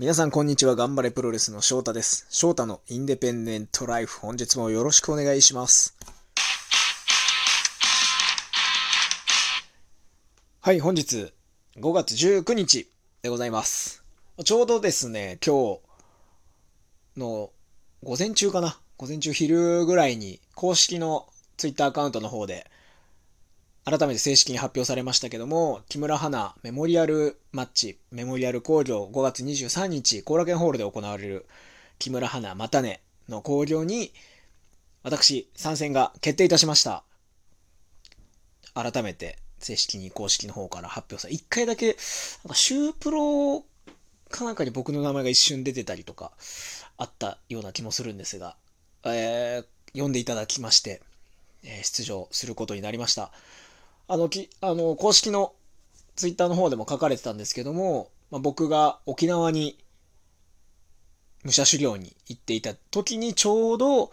皆さんこんにちは。頑張れプロレスの翔太です。翔太のインデペンデントライフ。本日もよろしくお願いします。はい、本日5月19日でございます。ちょうどですね、今日の午前中かな。午前中昼ぐらいに公式のツイッターアカウントの方で改めて正式に発表されましたけども、木村花メモリアルマッチ、メモリアル工業5月23日、後楽園ホールで行われる木村花またねの興行に、私、参戦が決定いたしました。改めて、正式に公式の方から発表され、一回だけ、なんか、シュープロかなんかに僕の名前が一瞬出てたりとか、あったような気もするんですが、えー、読んでいただきまして、え出場することになりました。あの、き、あの、公式のツイッターの方でも書かれてたんですけども、まあ、僕が沖縄に武者修行に行っていた時にちょうど、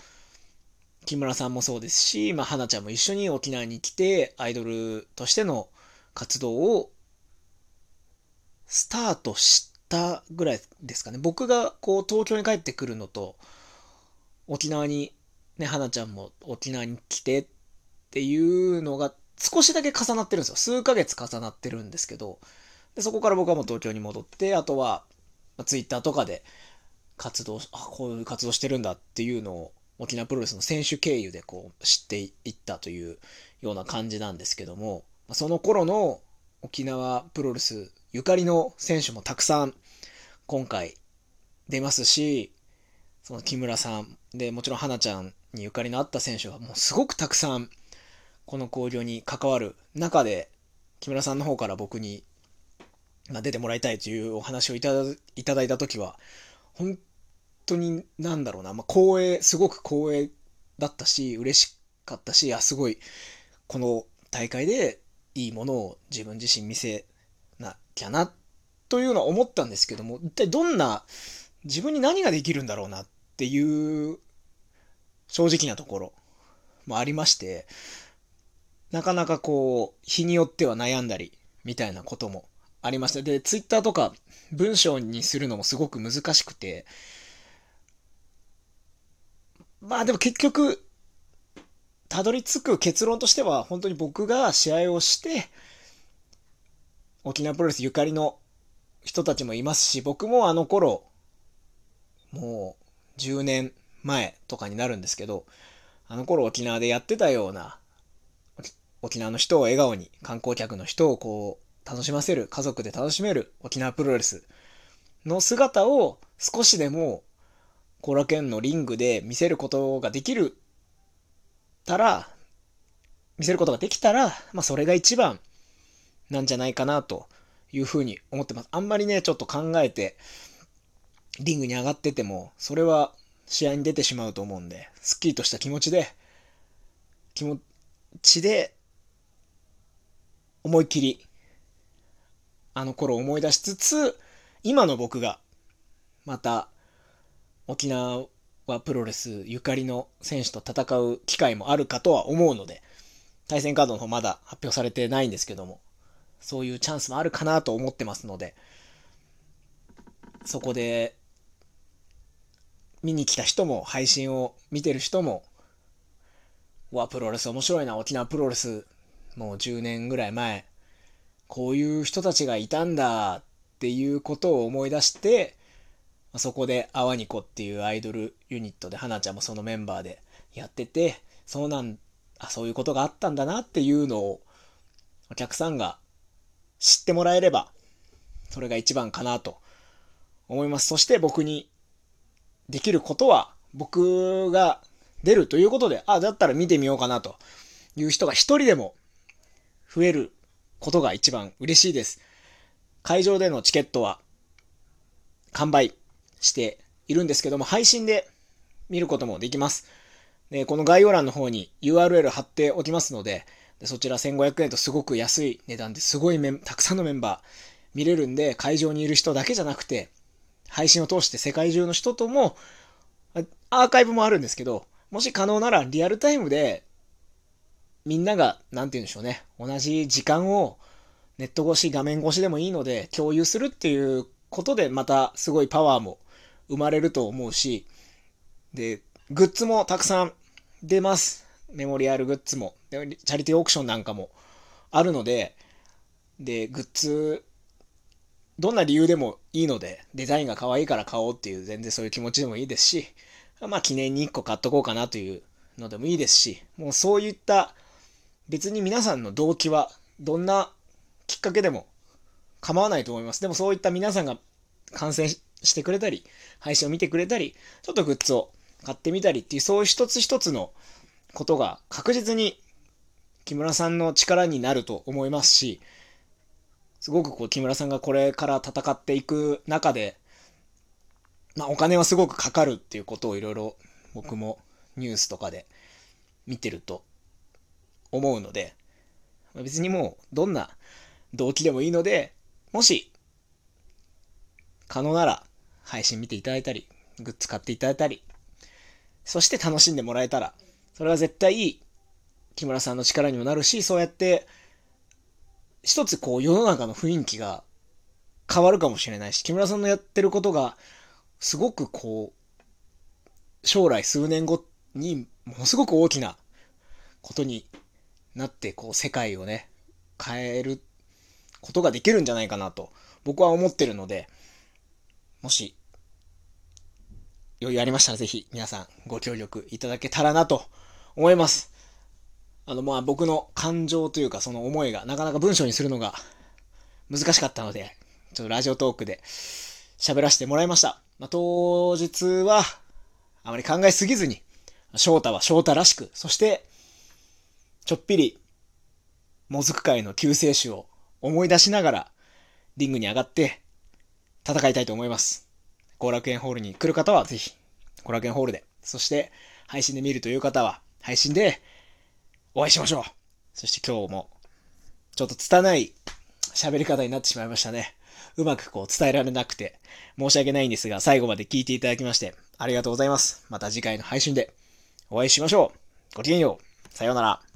木村さんもそうですし、まあ、花ちゃんも一緒に沖縄に来て、アイドルとしての活動をスタートしたぐらいですかね。僕がこう東京に帰ってくるのと、沖縄に、ね、花ちゃんも沖縄に来てっていうのが少しだけ重なってるんですよ。数ヶ月重なってるんですけど、でそこから僕はもう東京に戻って、あとは、まあ、ツイッターとかで活動、あ、こういう活動してるんだっていうのを沖縄プロレスの選手経由でこう知っていったというような感じなんですけども、その頃の沖縄プロレスゆかりの選手もたくさん今回出ますし、その木村さんでもちろん花ちゃんにゆかりのあった選手がもうすごくたくさんこの交流に関わる中で木村さんの方から僕に、まあ、出てもらいたいというお話をいただいただいた時は本当になんだろうな、まあ、光栄すごく光栄だったし嬉しかったしあすごいこの大会でいいものを自分自身見せなきゃなというのは思ったんですけども一体どんな自分に何ができるんだろうなっていう正直なところもありましてなかなかこう日によっては悩んだりみたいなこともありましたでツイッターとか文章にするのもすごく難しくてまあでも結局たどり着く結論としては本当に僕が試合をして沖縄プロレスゆかりの人たちもいますし僕もあの頃もう10年前とかになるんですけどあの頃沖縄でやってたような沖縄の人を笑顔に観光客の人をこう楽しませる家族で楽しめる沖縄プロレスの姿を少しでも後楽園のリングで見せることができるたら見せることができたら、まあ、それが一番なんじゃないかなというふうに思ってます。あんまりねちょっと考えてリングに上がっててもそれは試合に出てしまうと思うんですっきりとした気持ちで気持ちで思いっきりあの頃を思い出しつつ今の僕がまた沖縄プロレスゆかりの選手と戦う機会もあるかとは思うので対戦カードの方まだ発表されてないんですけどもそういうチャンスもあるかなと思ってますのでそこで見に来た人も配信を見てる人もわプロレス面白いな沖縄プロレスもう10年ぐらい前こういう人たちがいたんだっていうことを思い出してそこでアワニコっていうアイドルユニットで花ちゃんもそのメンバーでやっててそうなんあそういうことがあったんだなっていうのをお客さんが知ってもらえればそれが一番かなと思います。そして僕にできることは僕が出るということであだったら見てみようかなという人が一人でも増えることが一番嬉しいです会場でのチケットは完売しているんですけども、配信で見ることもできます。で、この概要欄の方に URL 貼っておきますので、でそちら1500円とすごく安い値段ですごいメンたくさんのメンバー見れるんで、会場にいる人だけじゃなくて、配信を通して世界中の人とも、アーカイブもあるんですけど、もし可能ならリアルタイムで、みんなが、なんて言うんでしょうね、同じ時間をネット越し、画面越しでもいいので共有するっていうことでまたすごいパワーも生まれると思うし、で、グッズもたくさん出ます。メモリアルグッズも。チャリティーオークションなんかもあるので、で、グッズ、どんな理由でもいいので、デザインが可愛いから買おうっていう全然そういう気持ちでもいいですし、まあ記念に1個買っとこうかなというのでもいいですし、もうそういった別に皆さんの動機はどんなきっかけでも構わないと思います。でもそういった皆さんが観戦してくれたり、配信を見てくれたり、ちょっとグッズを買ってみたりっていう、そういう一つ一つのことが確実に木村さんの力になると思いますし、すごくこう木村さんがこれから戦っていく中で、まあお金はすごくかかるっていうことをいろいろ僕もニュースとかで見てると思うので、別にもうどんな動機でもいいので、もし可能なら配信見ていただいたり、グッズ買っていただいたり、そして楽しんでもらえたら、それは絶対木村さんの力にもなるし、そうやって一つこう世の中の雰囲気が変わるかもしれないし、木村さんのやってることがすごくこう、将来数年後にものすごく大きなことになって、こう世界をね、変えることができるんじゃないかなと僕は思ってるので、もし余裕ありましたらぜひ皆さんご協力いただけたらなと思います。あの、まあ僕の感情というかその思いがなかなか文章にするのが難しかったので、ちょっとラジオトークで喋らせてもらいました。まあ、当日はあまり考えすぎずに、翔太は翔太らしく、そしてちょっぴりもずく界の救世主を思い出しながらリングに上がって戦いたいと思います。後楽園ホールに来る方はぜひ、後楽園ホールで、そして配信で見るという方は配信でお会いしましょう。そして今日もちょっと拙い喋り方になってしまいましたね。うまくこう伝えられなくて申し訳ないんですが、最後まで聞いていただきましてありがとうございます。また次回の配信でお会いしましょう。ごきげんよう。さようなら。